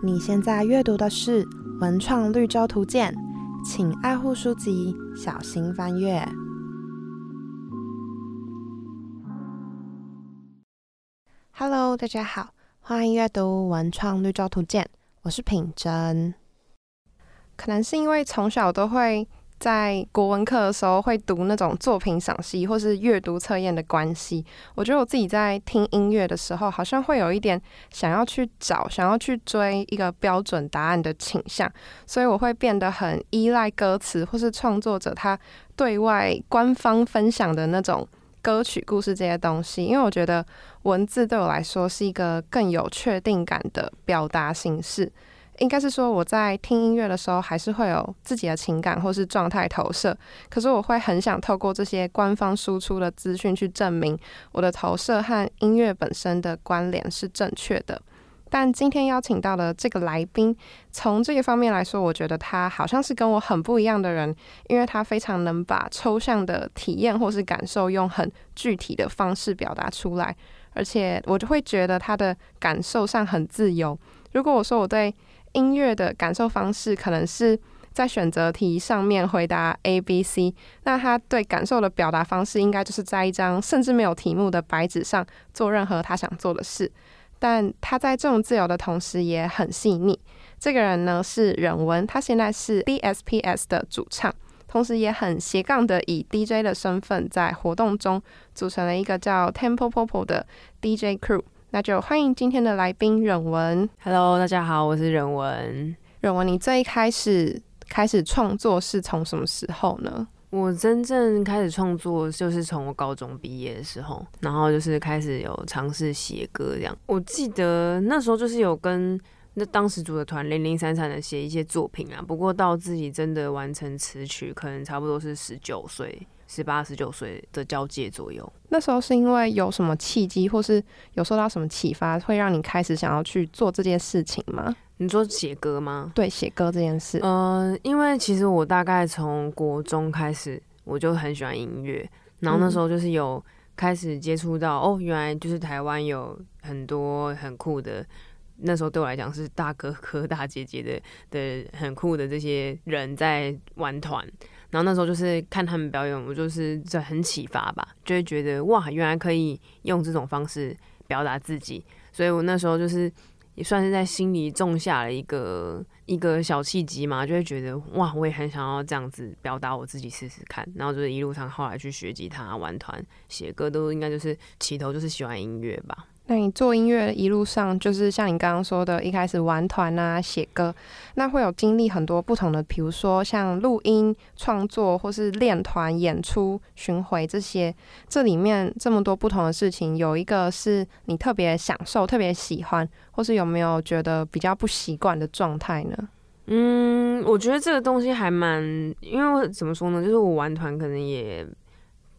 你现在阅读的是《文创绿洲图鉴》，请爱护书籍，小心翻阅。Hello，大家好，欢迎阅读《文创绿洲图鉴》，我是品珍。可能是因为从小都会。在国文课的时候会读那种作品赏析或是阅读测验的关系，我觉得我自己在听音乐的时候，好像会有一点想要去找、想要去追一个标准答案的倾向，所以我会变得很依赖歌词或是创作者他对外官方分享的那种歌曲故事这些东西，因为我觉得文字对我来说是一个更有确定感的表达形式。应该是说，我在听音乐的时候，还是会有自己的情感或是状态投射。可是，我会很想透过这些官方输出的资讯去证明我的投射和音乐本身的关联是正确的。但今天邀请到的这个来宾，从这个方面来说，我觉得他好像是跟我很不一样的人，因为他非常能把抽象的体验或是感受用很具体的方式表达出来，而且我就会觉得他的感受上很自由。如果我说我对音乐的感受方式可能是在选择题上面回答 A、B、C，那他对感受的表达方式应该就是在一张甚至没有题目的白纸上做任何他想做的事。但他在这种自由的同时也很细腻。这个人呢是忍文，他现在是 DSPS 的主唱，同时也很斜杠的以 DJ 的身份在活动中组成了一个叫 Temple Popo 的 DJ crew。那就欢迎今天的来宾忍文。Hello，大家好，我是忍文。忍文，你最一开始开始创作是从什么时候呢？我真正开始创作就是从我高中毕业的时候，然后就是开始有尝试写歌这样。我记得那时候就是有跟那当时组的团零零散散的写一些作品啊，不过到自己真的完成词曲，可能差不多是十九岁。十八、十九岁的交界左右，那时候是因为有什么契机，或是有受到什么启发，会让你开始想要去做这件事情吗？你说写歌吗？对，写歌这件事。嗯，因为其实我大概从国中开始，我就很喜欢音乐，然后那时候就是有开始接触到，哦，原来就是台湾有很多很酷的，那时候对我来讲是大哥哥、大姐姐的的很酷的这些人在玩团。然后那时候就是看他们表演，我就是在很启发吧，就会觉得哇，原来可以用这种方式表达自己。所以我那时候就是也算是在心里种下了一个一个小契机嘛，就会觉得哇，我也很想要这样子表达我自己试试看。然后就是一路上后来去学吉他、玩团、写歌，都应该就是起头就是喜欢音乐吧。那你做音乐一路上，就是像你刚刚说的，一开始玩团啊、写歌，那会有经历很多不同的，比如说像录音、创作，或是练团、演出、巡回这些。这里面这么多不同的事情，有一个是你特别享受、特别喜欢，或是有没有觉得比较不习惯的状态呢？嗯，我觉得这个东西还蛮，因为怎么说呢，就是我玩团可能也。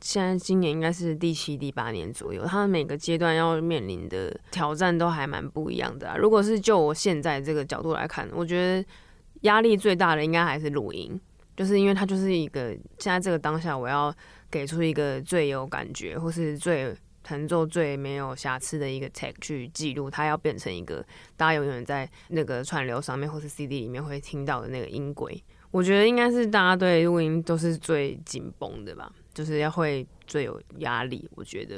现在今年应该是第七、第八年左右，他们每个阶段要面临的挑战都还蛮不一样的啊。如果是就我现在这个角度来看，我觉得压力最大的应该还是录音，就是因为它就是一个现在这个当下，我要给出一个最有感觉或是最弹奏最没有瑕疵的一个 take 去记录，它要变成一个大家永远在那个串流上面或是 CD 里面会听到的那个音轨。我觉得应该是大家对录音都是最紧绷的吧。就是要会最有压力，我觉得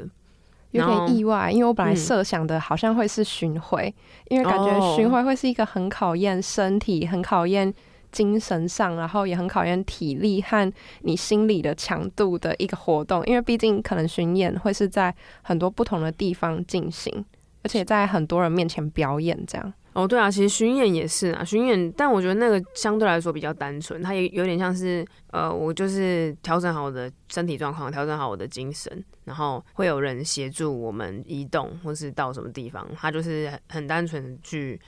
有点意外，因为我本来设想的好像会是巡回，因为感觉巡回会是一个很考验身体、很考验精神上，然后也很考验体力和你心理的强度的一个活动。因为毕竟可能巡演会是在很多不同的地方进行，而且在很多人面前表演这样。哦，对啊，其实巡演也是啊，巡演，但我觉得那个相对来说比较单纯，它也有点像是，呃，我就是调整好我的身体状况，调整好我的精神，然后会有人协助我们移动或是到什么地方，它就是很单纯去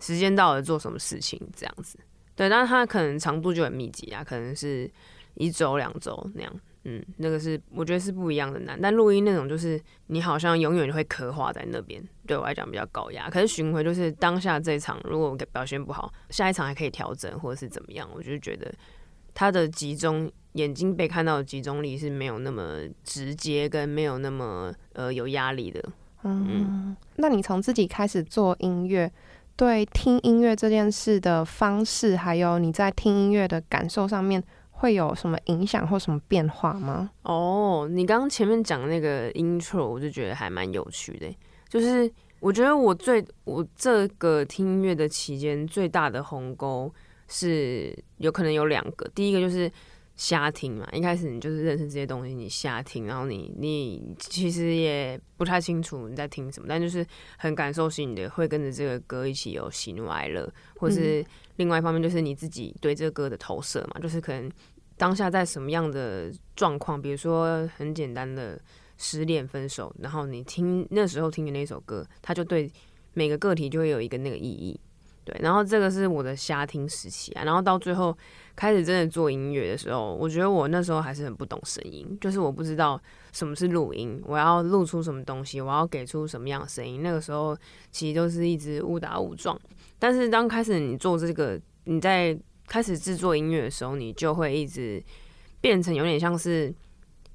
时间到了做什么事情这样子。对，但是它可能长度就很密集啊，可能是一周两周那样。嗯，那个是我觉得是不一样的难，但录音那种就是你好像永远会刻画在那边，对我来讲比较高压。可是巡回就是当下这一场，如果表现不好，下一场还可以调整或者是怎么样，我就觉得他的集中眼睛被看到的集中力是没有那么直接，跟没有那么呃有压力的。嗯，那你从自己开始做音乐对听音乐这件事的方式，还有你在听音乐的感受上面，会有什么影响或什么变化吗？哦，你刚刚前面讲那个 intro，我就觉得还蛮有趣的。就是我觉得我最我这个听音乐的期间最大的鸿沟是有可能有两个，第一个就是瞎听嘛，一开始你就是认识这些东西，你瞎听，然后你你其实也不太清楚你在听什么，但就是很感受性的会跟着这个歌一起有喜怒哀乐，或是另外一方面就是你自己对这个歌的投射嘛，就是可能当下在什么样的状况，比如说很简单的。失恋分手，然后你听那时候听的那首歌，它就对每个个体就会有一个那个意义，对。然后这个是我的瞎听时期啊，然后到最后开始真的做音乐的时候，我觉得我那时候还是很不懂声音，就是我不知道什么是录音，我要录出什么东西，我要给出什么样的声音。那个时候其实都是一直误打误撞。但是当开始你做这个，你在开始制作音乐的时候，你就会一直变成有点像是。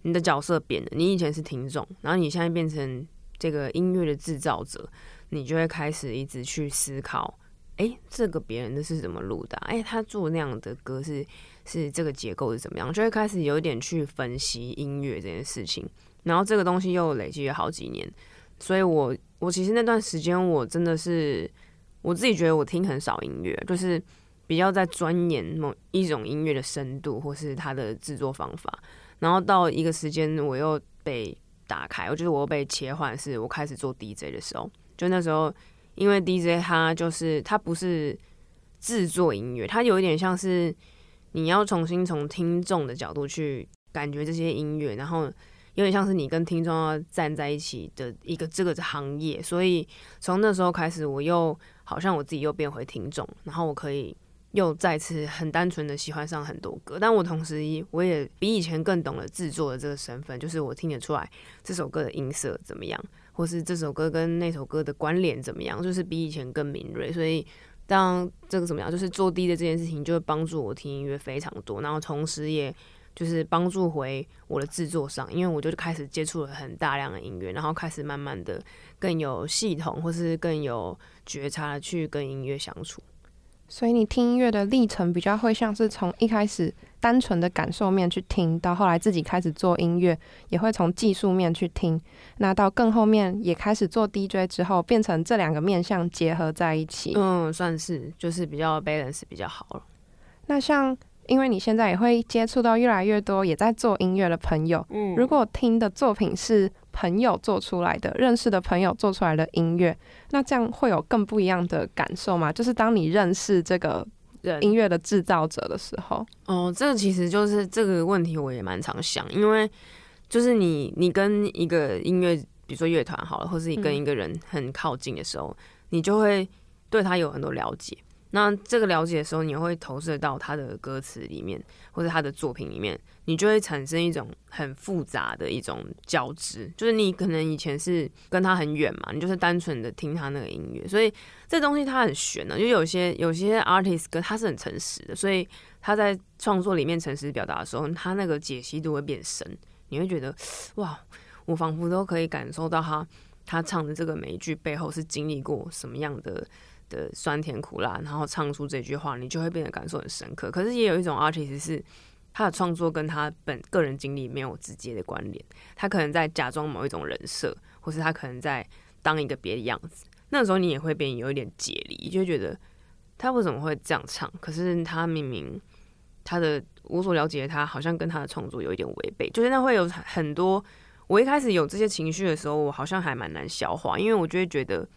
你的角色变了，你以前是听众，然后你现在变成这个音乐的制造者，你就会开始一直去思考，哎，这个别人的是怎么录的？哎，他做那样的歌是是这个结构是怎么样？就会开始有点去分析音乐这件事情，然后这个东西又累积了好几年，所以我我其实那段时间我真的是我自己觉得我听很少音乐，就是比较在钻研某一种音乐的深度或是它的制作方法。然后到一个时间，我又被打开，我觉得我又被切换，是我开始做 DJ 的时候。就那时候，因为 DJ 他就是他不是制作音乐，他有一点像是你要重新从听众的角度去感觉这些音乐，然后有点像是你跟听众要站在一起的一个这个行业。所以从那时候开始，我又好像我自己又变回听众，然后我可以。又再次很单纯的喜欢上很多歌，但我同时我也比以前更懂了制作的这个身份，就是我听得出来这首歌的音色怎么样，或是这首歌跟那首歌的关联怎么样，就是比以前更敏锐。所以当这个怎么样，就是做低的这件事情，就会帮助我听音乐非常多，然后同时也就是帮助回我的制作上，因为我就开始接触了很大量的音乐，然后开始慢慢的更有系统，或是更有觉察的去跟音乐相处。所以你听音乐的历程比较会像是从一开始单纯的感受面去听，到后来自己开始做音乐，也会从技术面去听。那到更后面也开始做 DJ 之后，变成这两个面向结合在一起。嗯，算是就是比较 balance 比较好了。那像。因为你现在也会接触到越来越多也在做音乐的朋友，嗯，如果听的作品是朋友做出来的、认识的朋友做出来的音乐，那这样会有更不一样的感受吗？就是当你认识这个音乐的制造者的时候，哦，这个其实就是这个问题，我也蛮常想，因为就是你你跟一个音乐，比如说乐团好了，或是你跟一个人很靠近的时候，你就会对他有很多了解。那这个了解的时候，你会投射到他的歌词里面，或者他的作品里面，你就会产生一种很复杂的一种交织。就是你可能以前是跟他很远嘛，你就是单纯的听他那个音乐，所以这东西它很玄的。就有些有些 artist 歌他是很诚实的，所以他在创作里面诚实表达的时候，他那个解析度会变深。你会觉得哇，我仿佛都可以感受到他他唱的这个每一句背后是经历过什么样的。的酸甜苦辣，然后唱出这句话，你就会变得感受很深刻。可是也有一种 artist 是他的创作跟他本个人经历没有直接的关联，他可能在假装某一种人设，或是他可能在当一个别的样子。那时候你也会变有一点解离，就觉得他为什么会这样唱？可是他明明他的我所了解的他，好像跟他的创作有一点违背。就是那会有很多，我一开始有这些情绪的时候，我好像还蛮难消化，因为我就会觉得。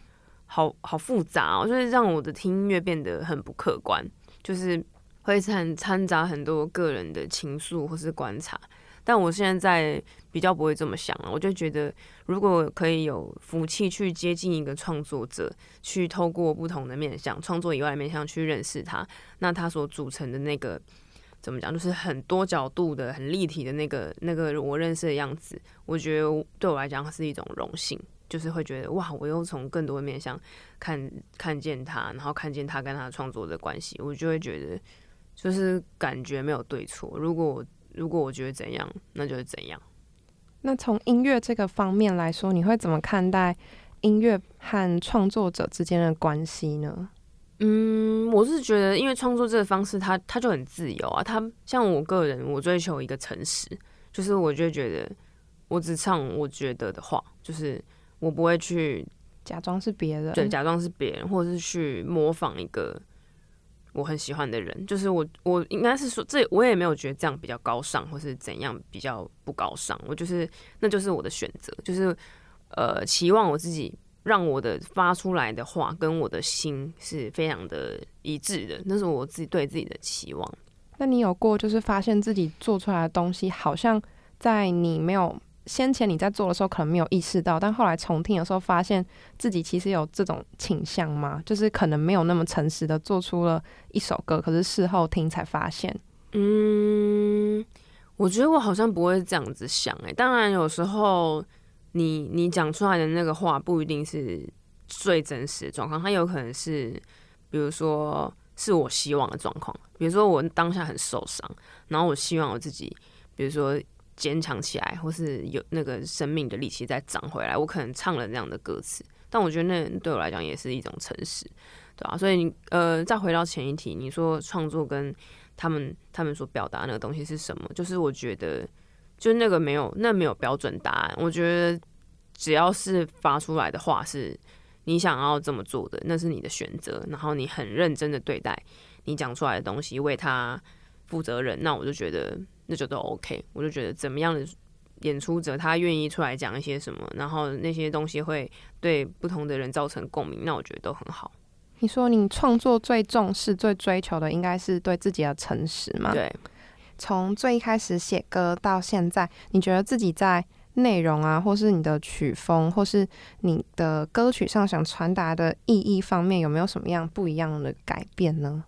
好好复杂哦，就是让我的听音乐变得很不客观，就是会掺掺杂很多个人的情愫或是观察。但我现在比较不会这么想了，我就觉得如果可以有福气去接近一个创作者，去透过不同的面向，创作以外的面向去认识他，那他所组成的那个怎么讲，就是很多角度的、很立体的那个那个我认识的样子，我觉得对我来讲是一种荣幸。就是会觉得哇，我又从更多的面向看看见他，然后看见他跟他创作的关系，我就会觉得就是感觉没有对错。如果如果我觉得怎样，那就是怎样。那从音乐这个方面来说，你会怎么看待音乐和创作者之间的关系呢？嗯，我是觉得，因为创作这个方式，它它就很自由啊。它像我个人，我追求一个诚实，就是我就觉得我只唱我觉得的话，就是我不会去假装是别人，对，假装是别人，或者是去模仿一个我很喜欢的人。就是我，我应该是说，这我也没有觉得这样比较高尚，或是怎样比较不高尚。我就是，那就是我的选择，就是呃，期望我自己。让我的发出来的话跟我的心是非常的一致的，那是我自己对自己的期望。那你有过就是发现自己做出来的东西，好像在你没有先前你在做的时候可能没有意识到，但后来重听的时候，发现自己其实有这种倾向吗？就是可能没有那么诚实的做出了一首歌，可是事后听才发现。嗯，我觉得我好像不会这样子想诶。当然有时候。你你讲出来的那个话不一定是最真实的状况，它有可能是，比如说是我希望的状况，比如说我当下很受伤，然后我希望我自己，比如说坚强起来，或是有那个生命的力气再长回来，我可能唱了那样的歌词，但我觉得那对我来讲也是一种诚实，对吧？所以呃，再回到前一题，你说创作跟他们他们所表达那个东西是什么？就是我觉得。就那个没有，那没有标准答案。我觉得只要是发出来的话是你想要这么做的，那是你的选择。然后你很认真的对待你讲出来的东西，为他负责任，那我就觉得那就都 OK。我就觉得怎么样的演出者他愿意出来讲一些什么，然后那些东西会对不同的人造成共鸣，那我觉得都很好。你说你创作最重视、最追求的应该是对自己的诚实吗？对。从最一开始写歌到现在，你觉得自己在内容啊，或是你的曲风，或是你的歌曲上想传达的意义方面，有没有什么样不一样的改变呢？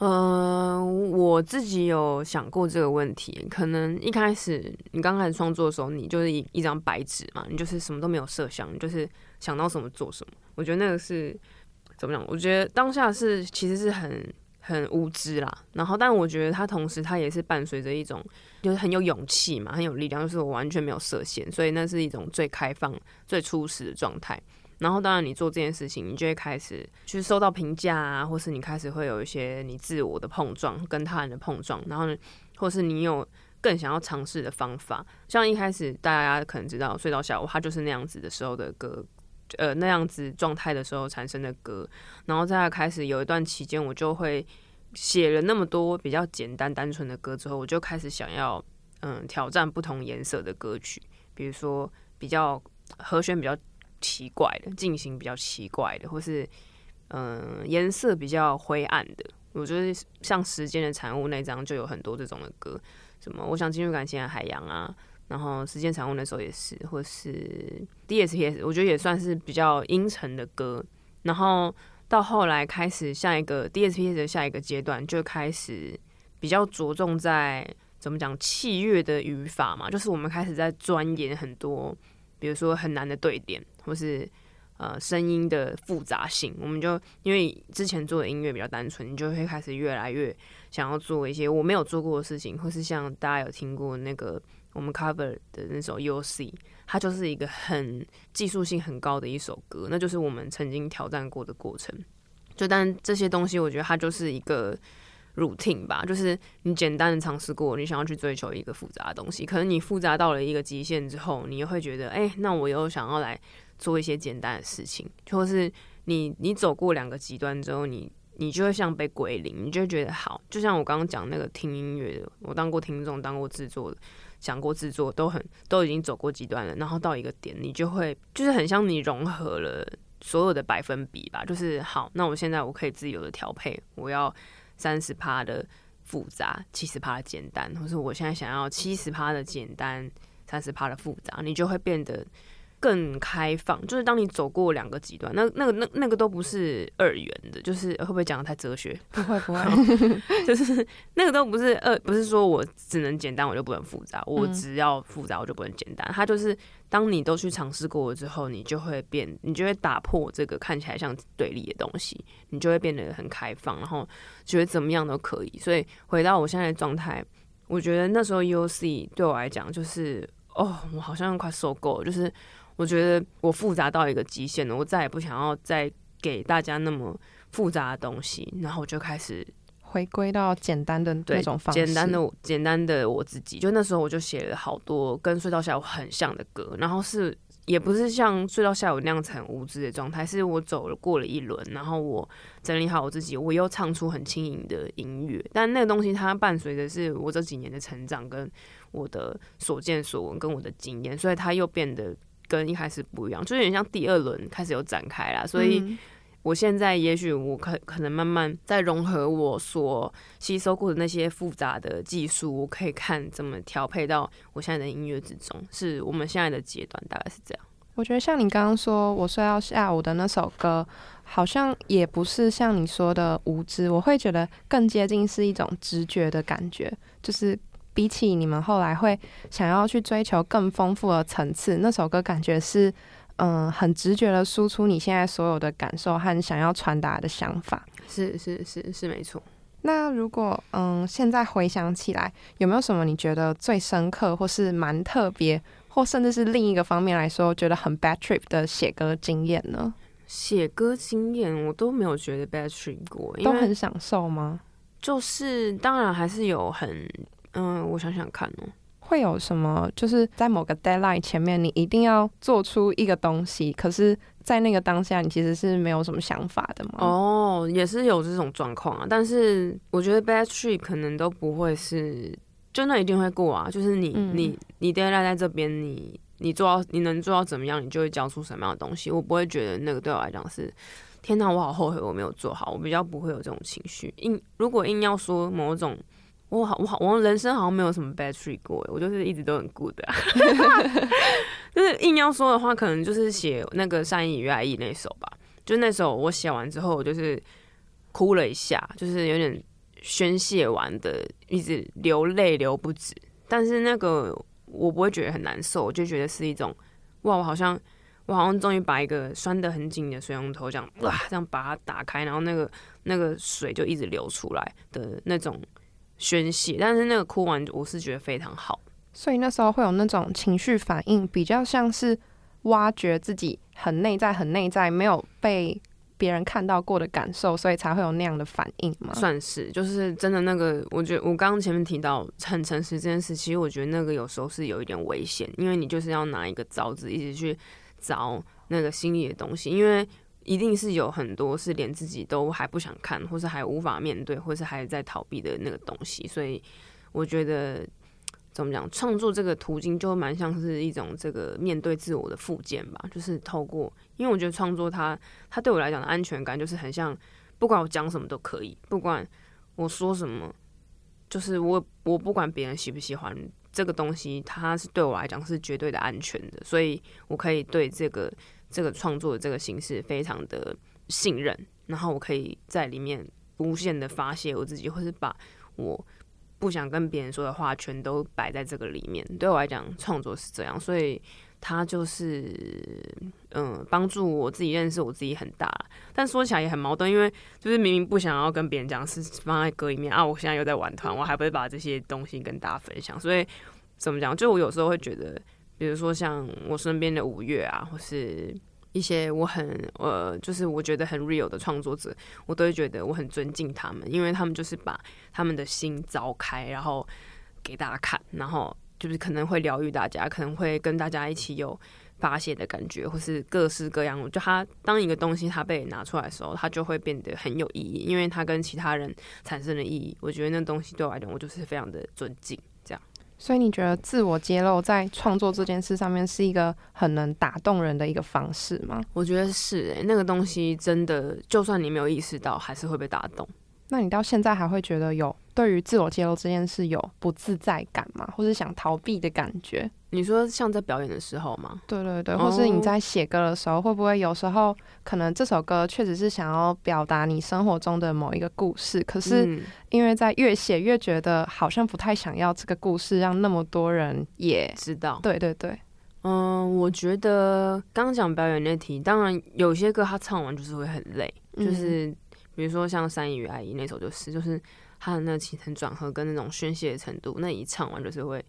嗯，我自己有想过这个问题。可能一开始你刚开始创作的时候，你就是一一张白纸嘛，你就是什么都没有设想，你就是想到什么做什么。我觉得那个是怎么讲？我觉得当下是其实是很。很无知啦，然后，但我觉得它同时它也是伴随着一种，就是很有勇气嘛，很有力量，就是我完全没有设限，所以那是一种最开放、最初始的状态。然后，当然你做这件事情，你就会开始去收到评价啊，或是你开始会有一些你自我的碰撞跟他人的碰撞，然后，或是你有更想要尝试的方法。像一开始大家可能知道《睡到下午》，它就是那样子的时候的歌。呃，那样子状态的时候产生的歌，然后在开始有一段期间，我就会写了那么多比较简单单纯的歌之后，我就开始想要嗯挑战不同颜色的歌曲，比如说比较和弦比较奇怪的，进行比较奇怪的，或是嗯颜色比较灰暗的。我觉得像《时间的产物》那张就有很多这种的歌，什么我想进入感情的海洋啊。然后时间产物那时候也是，或是 D S P S，我觉得也算是比较阴沉的歌。然后到后来开始下一个 D S P S 的下一个阶段，就开始比较着重在怎么讲器乐的语法嘛，就是我们开始在钻研很多，比如说很难的对点，或是呃声音的复杂性。我们就因为之前做的音乐比较单纯，你就会开始越来越想要做一些我没有做过的事情，或是像大家有听过那个。我们 cover 的那首 U C，它就是一个很技术性很高的一首歌，那就是我们曾经挑战过的过程。就但这些东西，我觉得它就是一个 routine 吧，就是你简单的尝试过，你想要去追求一个复杂的东西，可能你复杂到了一个极限之后，你又会觉得，哎，那我又想要来做一些简单的事情，或是你你走过两个极端之后，你你就会像被归零，你就觉得好，就像我刚刚讲那个听音乐，我当过听众，当过制作的。想过制作都很都已经走过极端了，然后到一个点，你就会就是很像你融合了所有的百分比吧，就是好，那我现在我可以自由的调配，我要三十趴的复杂，七十趴的简单，或是我现在想要七十趴的简单，三十趴的复杂，你就会变得。更开放，就是当你走过两个极端，那那个那那个都不是二元的，就是会不会讲的太哲学？不会不会，就是那个都不是二，不是说我只能简单，我就不能复杂，我只要复杂，我就不能简单。它就是当你都去尝试过了之后，你就会变，你就会打破这个看起来像对立的东西，你就会变得很开放，然后觉得怎么样都可以。所以回到我现在的状态，我觉得那时候 U C 对我来讲，就是哦，我好像快受够了，就是。我觉得我复杂到一个极限了，我再也不想要再给大家那么复杂的东西，然后我就开始回归到简单的那种方式，简单的简单的我自己。就那时候我就写了好多跟隧道下午很像的歌，然后是。也不是像隧道下午那样子很无知的状态，是我走了过了一轮，然后我整理好我自己，我又唱出很轻盈的音乐。但那个东西它伴随的是我这几年的成长，跟我的所见所闻，跟我的经验，所以它又变得跟一开始不一样，就有点像第二轮开始有展开啦。所以。我现在也许我可可能慢慢在融合我所吸收过的那些复杂的技术，我可以看怎么调配到我现在的音乐之中。是我们现在的阶段，大概是这样。我觉得像你刚刚说我睡到下午的那首歌，好像也不是像你说的无知，我会觉得更接近是一种直觉的感觉，就是比起你们后来会想要去追求更丰富的层次，那首歌感觉是。嗯，很直觉的输出你现在所有的感受和想要传达的想法，是是是是没错。那如果嗯，现在回想起来，有没有什么你觉得最深刻，或是蛮特别，或甚至是另一个方面来说，觉得很 bad trip 的写歌经验呢？写歌经验我都没有觉得 bad trip 过，都很享受吗？就是当然还是有很嗯，我想想看哦。会有什么？就是在某个 deadline 前面，你一定要做出一个东西，可是，在那个当下，你其实是没有什么想法的吗？哦，也是有这种状况啊。但是我觉得 bad trip 可能都不会是，就那一定会过啊。就是你你你 deadline 在这边，你你做到你能做到怎么样，你就会交出什么样的东西。我不会觉得那个对我来讲是天哪，我好后悔我没有做好。我比较不会有这种情绪。硬如果硬要说某种。我好，我好，我人生好像没有什么 bad trip 过，我就是一直都很 good。就是硬要说的话，可能就是写那个《善意与爱意》那首吧。就那首我写完之后，我就是哭了一下，就是有点宣泄完的，一直流泪流不止。但是那个我不会觉得很难受，我就觉得是一种哇，我好像我好像终于把一个拴得很紧的水龙头这样哇，这样把它打开，然后那个那个水就一直流出来的那种。宣泄，但是那个哭完，我是觉得非常好。所以那时候会有那种情绪反应，比较像是挖掘自己很内在、很内在没有被别人看到过的感受，所以才会有那样的反应吗？算是，就是真的那个，我觉得我刚刚前面提到很诚实这件事，其实我觉得那个有时候是有一点危险，因为你就是要拿一个凿子一直去凿那个心里的东西，因为。一定是有很多是连自己都还不想看，或是还无法面对，或是还在逃避的那个东西。所以我觉得怎么讲，创作这个途径就蛮像是一种这个面对自我的附件吧。就是透过，因为我觉得创作它，它对我来讲的安全感就是很像，不管我讲什么都可以，不管我说什么，就是我我不管别人喜不喜欢这个东西，它是对我来讲是绝对的安全的，所以我可以对这个。这个创作的这个形式非常的信任，然后我可以在里面无限的发泄我自己，或是把我不想跟别人说的话全都摆在这个里面。对我来讲，创作是这样，所以它就是嗯，帮助我自己认识我自己很大。但说起来也很矛盾，因为就是明明不想要跟别人讲，是放在歌里面啊。我现在又在玩团，我还不会把这些东西跟大家分享。所以怎么讲？就我有时候会觉得。比如说像我身边的五月啊，或是一些我很呃，就是我觉得很 real 的创作者，我都会觉得我很尊敬他们，因为他们就是把他们的心凿开，然后给大家看，然后就是可能会疗愈大家，可能会跟大家一起有发泄的感觉，或是各式各样。就他当一个东西他被拿出来的时候，他就会变得很有意义，因为他跟其他人产生的意义，我觉得那东西对我来讲，我就是非常的尊敬。所以你觉得自我揭露在创作这件事上面是一个很能打动人的一个方式吗？我觉得是诶，那个东西真的，就算你没有意识到，还是会被打动。那你到现在还会觉得有对于自我揭露这件事有不自在感吗？或是想逃避的感觉？你说像在表演的时候吗？对对对，或是你在写歌的时候，会不会有时候可能这首歌确实是想要表达你生活中的某一个故事，可是因为在越写越觉得好像不太想要这个故事让那么多人也知道。对对对，嗯，我觉得刚讲表演那题，当然有些歌他唱完就是会很累，就是。比如说像《山与爱意》那首，就是就是他的那个起承转合跟那种宣泄的程度，那一唱完就是会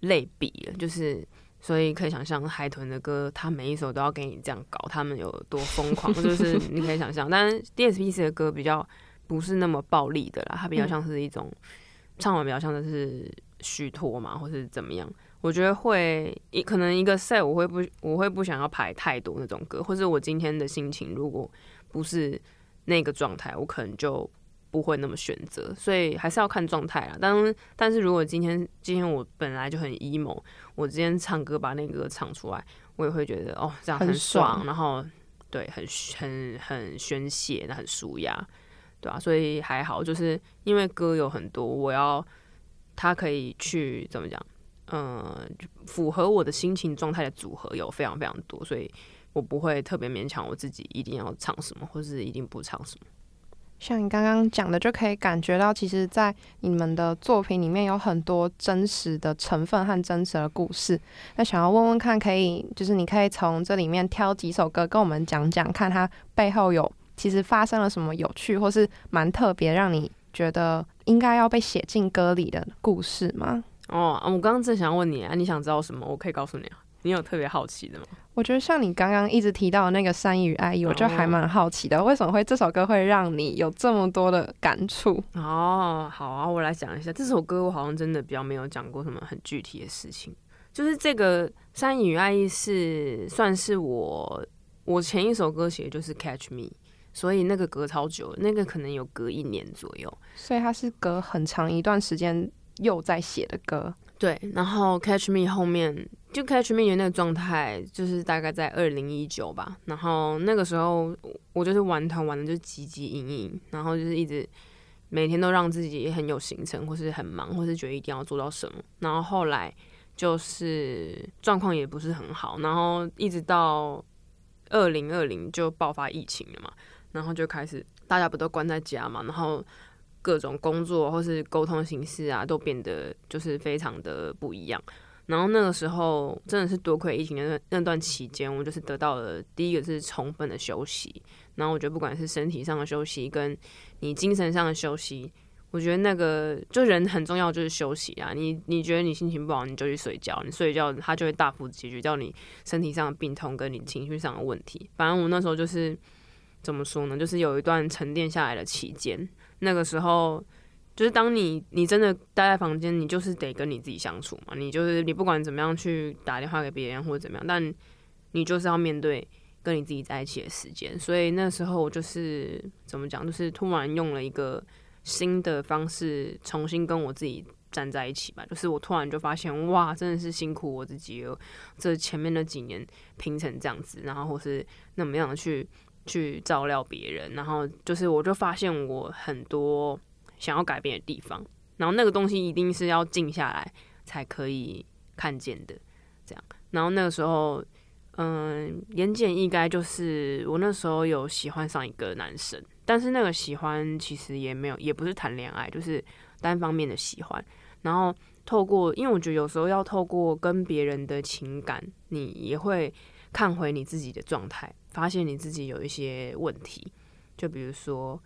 泪比了。就是所以可以想象海豚的歌，他每一首都要给你这样搞，他们有多疯狂，就是你可以想象。但是 DSPC 的歌比较不是那么暴力的啦，它比较像是一种唱完比较像的是虚脱嘛，或是怎么样。我觉得会一可能一个赛我会不我会不想要排太多那种歌，或是我今天的心情如果不是那个状态，我可能就。不会那么选择，所以还是要看状态啦。但但是如果今天今天我本来就很 emo，我今天唱歌把那个唱出来，我也会觉得哦这样很爽，然后对很很很宣泄，那很舒压，对啊，所以还好，就是因为歌有很多，我要它可以去怎么讲，嗯，符合我的心情状态的组合有非常非常多，所以我不会特别勉强我自己一定要唱什么，或是一定不唱什么。像你刚刚讲的，就可以感觉到，其实，在你们的作品里面有很多真实的成分和真实的故事。那想要问问看，可以就是你可以从这里面挑几首歌跟我们讲讲，看它背后有其实发生了什么有趣或是蛮特别，让你觉得应该要被写进歌里的故事吗？哦，我刚刚正想问你啊，你想知道什么？我可以告诉你啊。你有特别好奇的吗？我觉得像你刚刚一直提到的那个《善意与爱意》，我就还蛮好奇的，为什么会这首歌会让你有这么多的感触？哦，好啊，我来讲一下这首歌。我好像真的比较没有讲过什么很具体的事情。就是这个《善意与爱意》是算是我我前一首歌写的就是《Catch Me》，所以那个隔超久，那个可能有隔一年左右，所以它是隔很长一段时间又在写的歌。对，然后 Catch Me 后面就 Catch Me 那个状态，就是大概在二零一九吧。然后那个时候我就是玩团玩的就汲汲营营，然后就是一直每天都让自己很有行程，或是很忙，或是觉得一定要做到什么。然后后来就是状况也不是很好，然后一直到二零二零就爆发疫情了嘛，然后就开始大家不都关在家嘛，然后。各种工作或是沟通形式啊，都变得就是非常的不一样。然后那个时候真的是多亏疫情的那那段期间，我就是得到了第一个是充分的休息。然后我觉得不管是身体上的休息，跟你精神上的休息，我觉得那个就人很重要，就是休息啊。你你觉得你心情不好，你就去睡觉，你睡觉它就会大幅解决掉你身体上的病痛跟你情绪上的问题。反正我那时候就是怎么说呢，就是有一段沉淀下来的期间。那个时候，就是当你你真的待在房间，你就是得跟你自己相处嘛。你就是你不管怎么样去打电话给别人或者怎么样，但你就是要面对跟你自己在一起的时间。所以那时候我就是怎么讲，就是突然用了一个新的方式重新跟我自己站在一起吧。就是我突然就发现，哇，真的是辛苦我自己了。这前面的几年拼成这样子，然后或是那么样去。去照料别人，然后就是我就发现我很多想要改变的地方，然后那个东西一定是要静下来才可以看见的，这样。然后那个时候，嗯，言简意赅就是我那时候有喜欢上一个男生，但是那个喜欢其实也没有，也不是谈恋爱，就是单方面的喜欢。然后透过，因为我觉得有时候要透过跟别人的情感，你也会看回你自己的状态。发现你自己有一些问题，就比如说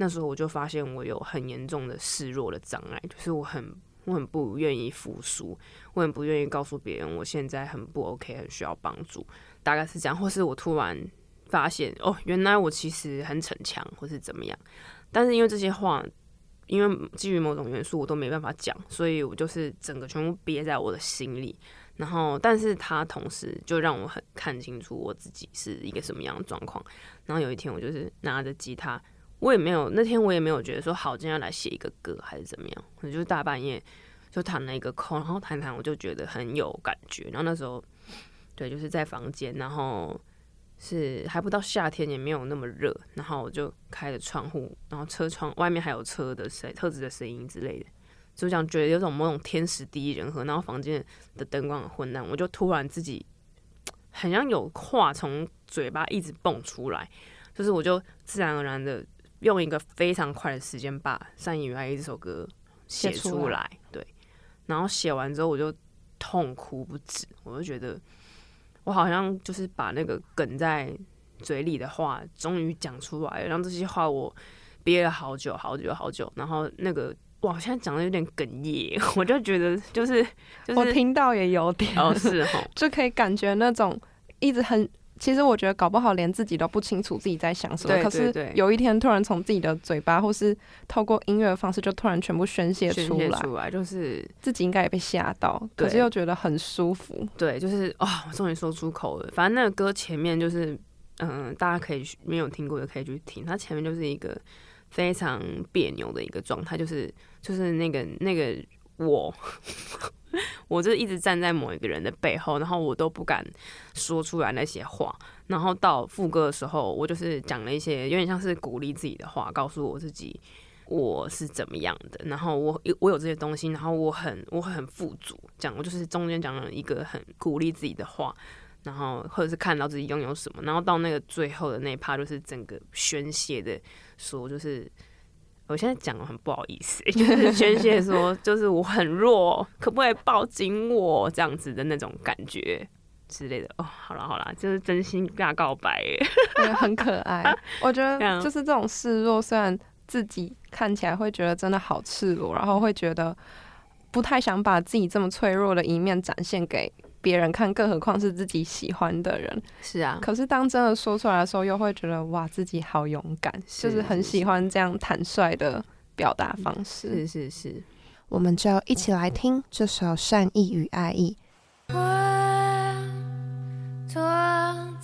那时候我就发现我有很严重的示弱的障碍，就是我很我很不愿意服输，我很不愿意告诉别人我现在很不 OK，很需要帮助，大概是这样。或是我突然发现哦，原来我其实很逞强，或是怎么样。但是因为这些话，因为基于某种元素，我都没办法讲，所以我就是整个全部憋在我的心里。然后，但是他同时就让我很看清楚我自己是一个什么样的状况。然后有一天，我就是拿着吉他，我也没有那天我也没有觉得说好，今天要来写一个歌还是怎么样。我就是大半夜就弹了一个空，然后弹弹我就觉得很有感觉。然后那时候，对，就是在房间，然后是还不到夏天，也没有那么热，然后我就开着窗户，然后车窗外面还有车的声、车子的声音之类的。就这样觉得有种某种天时地利人和，然后房间的灯光很昏暗，我就突然自己很像有话从嘴巴一直蹦出来，就是我就自然而然的用一个非常快的时间把《善意与爱意》这首歌写出来，对，然后写完之后我就痛哭不止，我就觉得我好像就是把那个梗在嘴里的话终于讲出来了，然后这些话我憋了好久好久好久，然后那个。哇，现在讲的有点哽咽，我就觉得就是就是我听到也有点，哦是哈，就可以感觉那种一直很。其实我觉得搞不好连自己都不清楚自己在想什么，对可是有一天突然从自己的嘴巴或是透过音乐的方式，就突然全部宣泄出来，出来，就是自己应该也被吓到，可是又觉得很舒服。对，就是啊、我终于说出口了。反正那个歌前面就是，嗯、大家可以去没有听过的可以去听。它前面就是一个非常别扭的一个状态，就是就是那个那个我，我就一直站在某一个人的背后，然后我都不敢说出来那些话。然后到副歌的时候，我就是讲了一些有点像是鼓励自己的话，告诉我自己。我是怎么样的，然后我有我有这些东西，然后我很我很富足，讲我就是中间讲了一个很鼓励自己的话，然后或者是看到自己拥有什么，然后到那个最后的那一趴，就是整个宣泄的说，就是我现在讲的很不好意思，就是宣泄说，就是我很弱，可不可以抱紧我这样子的那种感觉之类的。哦，好了好了，就是真心大告白 很可爱。我觉 得就是这种示弱，虽然自己看起来会觉得真的好赤裸，然后会觉得不太想把自己这么脆弱的一面展现给别人看，更何况是自己喜欢的人。是啊，可是当真的说出来的时候，又会觉得哇，自己好勇敢，是就是很喜欢这样坦率的表达方式。是是是，我们就一起来听这首《善意与爱意》。我坐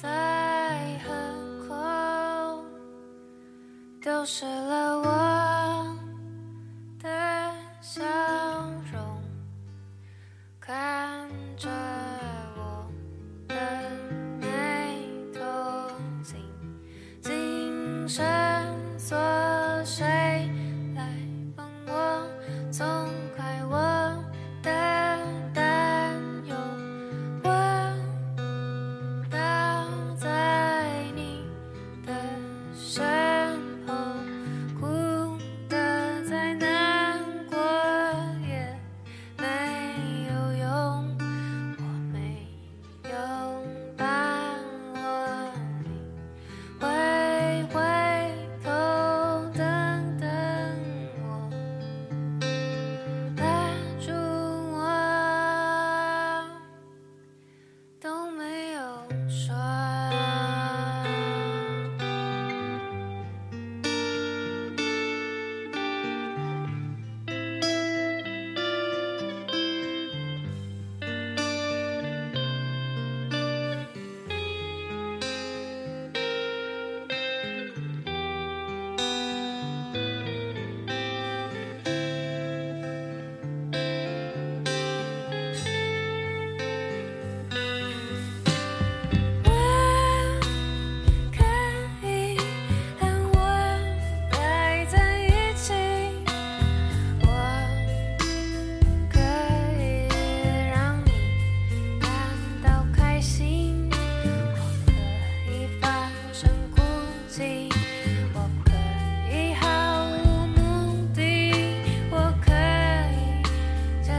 在河口，丢失了我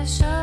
接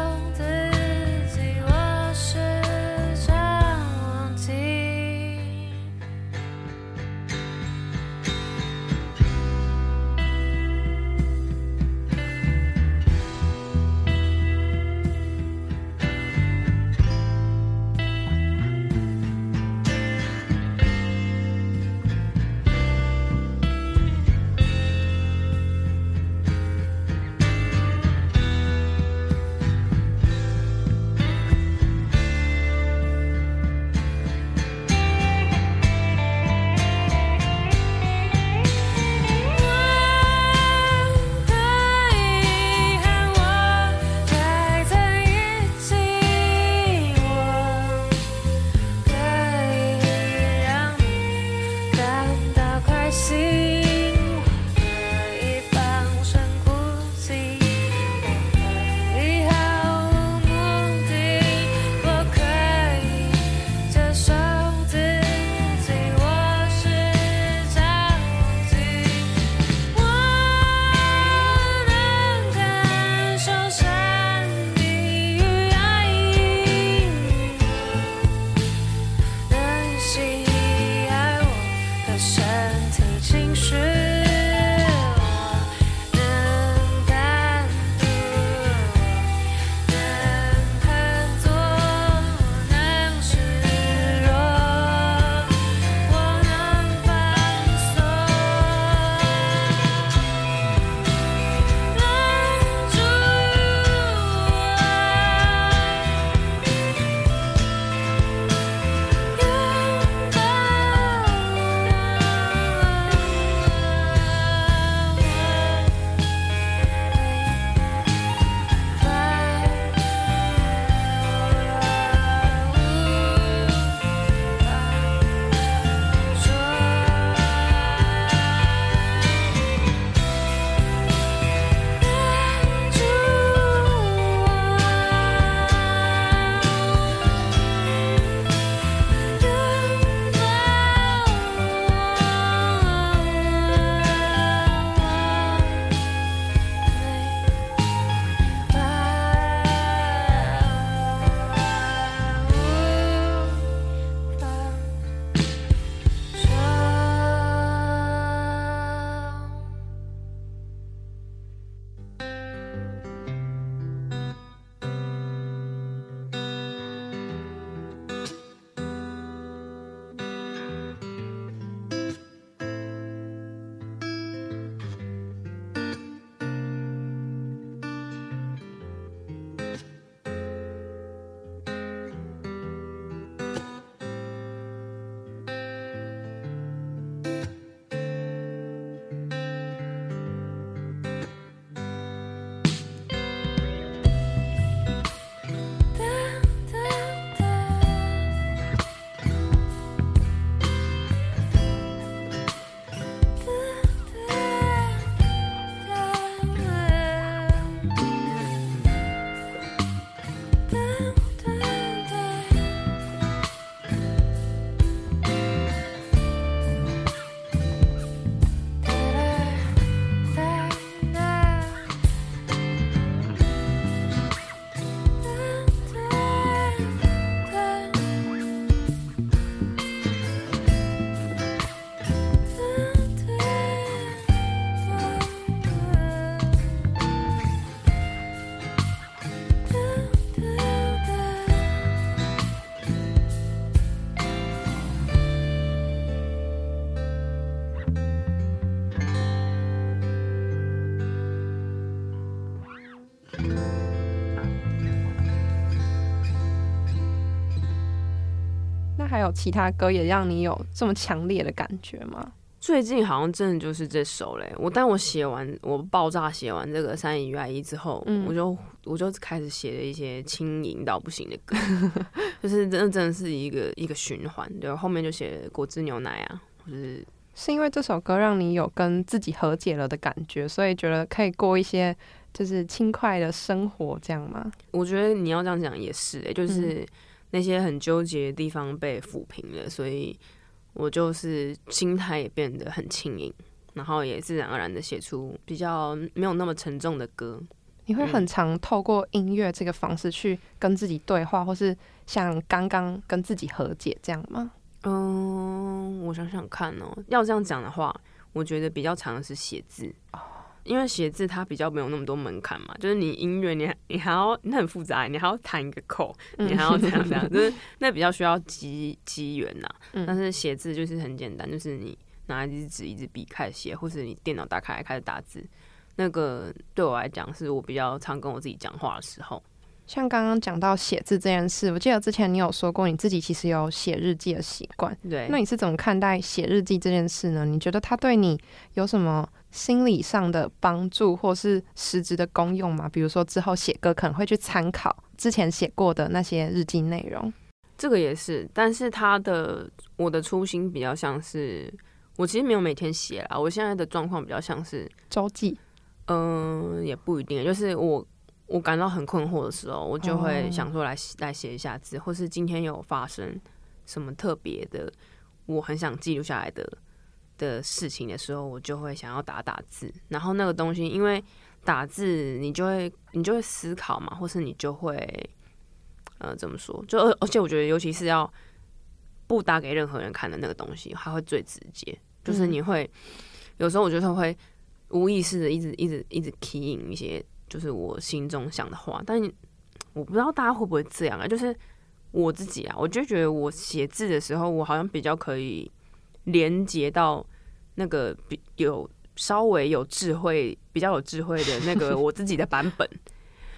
有其他歌也让你有这么强烈的感觉吗？最近好像真的就是这首嘞，我但我写完我爆炸写完这个三乙爱一之后，嗯我就我就开始写了一些轻盈到不行的歌，就是真的真的是一个一个循环，对，后面就写果汁牛奶啊，或是是因为这首歌让你有跟自己和解了的感觉，所以觉得可以过一些就是轻快的生活，这样吗？我觉得你要这样讲也是、欸，嗯就是那些很纠结的地方被抚平了，所以我就是心态也变得很轻盈，然后也自然而然的写出比较没有那么沉重的歌。你会很嗯常透过音乐这个方式去跟自己对话，或是像刚刚跟自己和解这样吗？嗯，我想想看哦，要这样讲的话，我觉得比较常的是写字。因为写字它比较没有那么多门槛嘛，就是你音乐你还你还要你很复杂，你还要弹一个扣，你还要这样这样，就是那比较需要机机缘呐。嗯但是写字就是很简单，就是你拿一支纸一支笔开始写，或是你电脑打开来开始打字。那个对我来讲，是我比较常跟我自己讲话的时候。像刚刚讲到写字这件事，我记得之前你有说过你自己其实有写日记的习惯，对，那你是怎么看待写日记这件事呢？你觉得它对你有什么心理上的帮助，或是实质的功用吗？比如说之后写歌可能会去参考之前写过的那些日记内容。这个也是，但是他的我的初心比较像是，我其实没有每天写啦，我现在的状况比较像是，周记，嗯、也不一定，就是我我感到很困惑的时候，我就会哦想说来来写一下字，或是今天有发生什么特别的，我很想记录下来的的事情的时候，我就会想要打打字，然后那个东西，因为打字你就会你就会思考嘛，或是你就会呃怎么说？就而而且我觉得，尤其是要不打给任何人看的那个东西，它会最直接。就是你会、有时候我觉得会无意识的一直一直一直 key in 一些就是我心中想的话，但我不知道大家会不会这样啊？就是我自己啊，我就觉得我写字的时候，我好像比较可以连接到那个比有稍微有智慧、比较有智慧的那个 我自己的版本。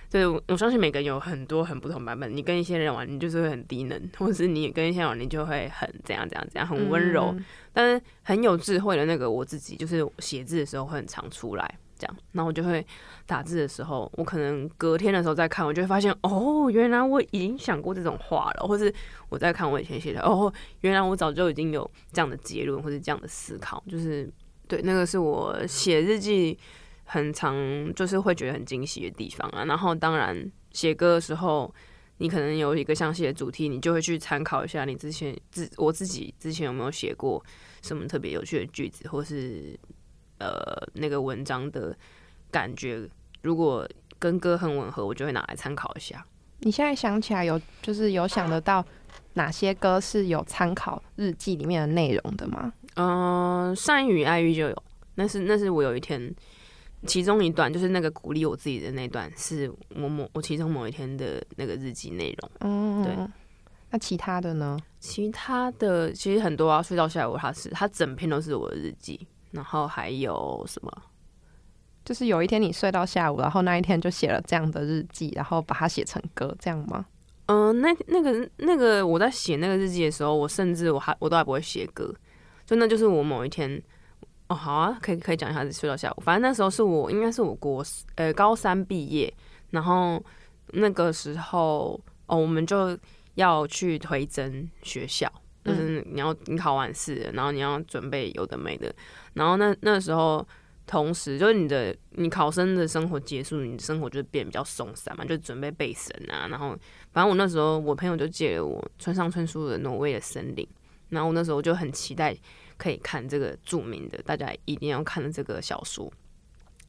对，我我相信每个人有很多很不同版本。你跟一些人玩，你就是会很低能，或者是你跟一些人玩，你就会很怎样怎样怎样，很温柔。嗯但是很有智慧的那个我自己，就是写字的时候会很常出来，这样，然后我就会打字的时候，我可能隔天的时候再看，我就会发现，哦，原来我已经想过这种话了，或是我在看我以前写的，哦，原来我早就已经有这样的结论或者这样的思考，就是对，那个是我写日记很常就是会觉得很惊喜的地方啊。然后当然写歌的时候。你可能有一个详细的主题，你就会去参考一下你之前自我自己之前有没有写过什么特别有趣的句子，或是呃那个文章的感觉，如果跟歌很吻合，我就会拿来参考一下。你现在想起来有就是有想得到哪些歌是有参考日记里面的内容的吗？嗯、善与爱欲就有，那是那是我有一天其中一段，就是那个鼓励我自己的那段，是我某我其中某一天的那个日记内容。嗯，对。那其他的呢？其他的其实很多啊，睡到下午它是它整篇都是我的日记，然后还有什么？就是有一天你睡到下午，然后那一天就写了这样的日记，然后把它写成歌，这样吗？嗯、那那个那个我在写那个日记的时候，我甚至我还我都还不会写歌，就那就是我某一天哦，好啊，可以可以讲一下睡到下午。反正那时候是我应该是我国呃高三毕业，然后那个时候哦，我们就要去推甄学校，就是你要你考完试，然后你要准备有的没的，然后那那时候。同时，就是你的你考生的生活结束，你的生活就变比较松散嘛，就准备备审啊，然后反正我那时候，我朋友就借了我村上春树的《挪威的森林》，然后我那时候就很期待可以看这个著名的，大家一定要看的这个小说。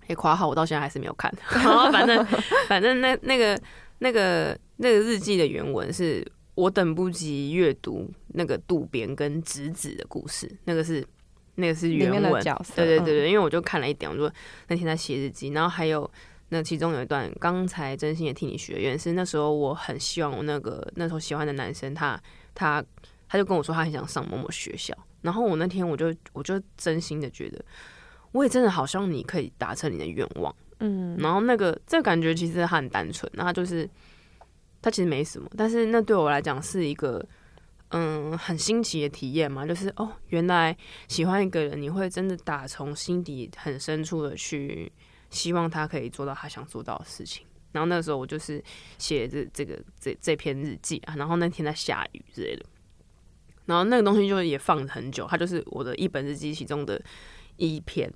也夸号，我到现在还是没有看。然后反正反正那那个那个那个日记的原文是我等不及阅读那个渡边跟直子的故事，那个是那个是原文对对对对，因为我就看了一点，我说那天在写日记，然后还有那其中有一段，刚才真心也替你许愿，是那时候我很希望我那个那时候喜欢的男生，他他他就跟我说他很想上某某学校，然后我那天我就我就真心的觉得，我也真的好希望你可以达成你的愿望，嗯，然后那个这个感觉其实很单纯，然后就是它其实没什么，但是那对我来讲是一个嗯很新奇的体验嘛，就是哦，原来喜欢一个人，你会真的打从心底很深处的去希望他可以做到他想做到的事情。然后那时候我就是写这这个这这篇日记啊，然后那天在下雨之类的，然后那个东西就也放了很久，它就是我的一本日记其中的一篇。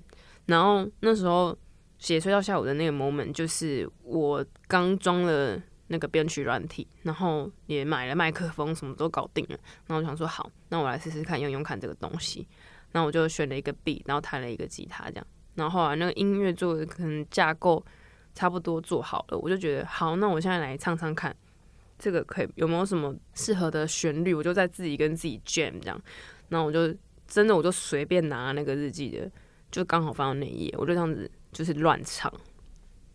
然后那时候写睡到下午的那个 moment，就是我刚装了那个编曲软体，然后也买了麦克风，什么都搞定了。然后我想说，好，那我来试试看用用看这个东西。然后我就选了一个 B，然后弹了一个吉他，这样。然后后来那个音乐做的可能架构差不多做好了，我就觉得好，那我现在来唱唱看，这个可以有没有什么适合的旋律？我就在自己跟自己 jam 这样。然后我就真的我就随便拿那个日记的，就刚好放到那一页，我就这样子就是乱唱。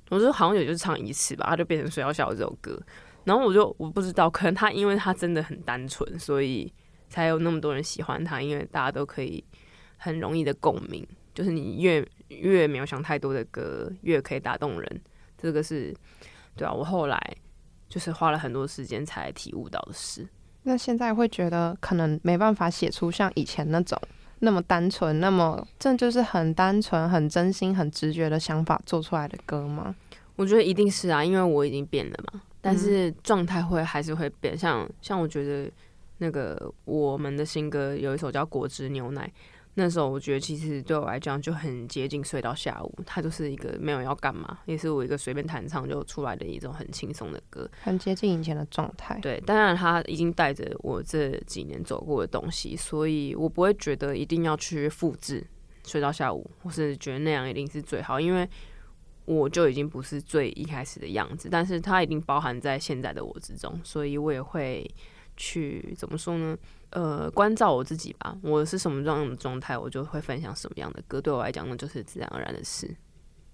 我就好像也就唱一次吧，它就变成《睡到下午》这首歌。然后我就我不知道，可能他因为他真的很单纯，所以才有那么多人喜欢他，因为大家都可以很容易的共鸣。就是你越越没有想太多的歌，越可以打动人。这个是对啊，我后来就是花了很多时间才体悟到的事。那现在会觉得可能没办法写出像以前那种那么单纯，那么这就是很单纯、很真心、很直觉的想法做出来的歌吗？我觉得一定是啊，因为我已经变了嘛，但是状态会还是会变。像像我觉得那个我们的新歌有一首叫《果汁牛奶》，那时候我觉得其实对我来讲就很接近睡到下午，它就是一个没有要干嘛，也是我一个随便弹唱就出来的一种很轻松的歌。很接近以前的状态。对，当然它已经带着我这几年走过的东西，所以我不会觉得一定要去复制睡到下午，或是觉得那样一定是最好，因为我就已经不是最一开始的样子，但是它一定包含在现在的我之中，所以我也会去怎么说呢？呃，关照我自己吧，我是什么样的状态，我就会分享什么样的歌，对我来讲，那就是自然而然的事。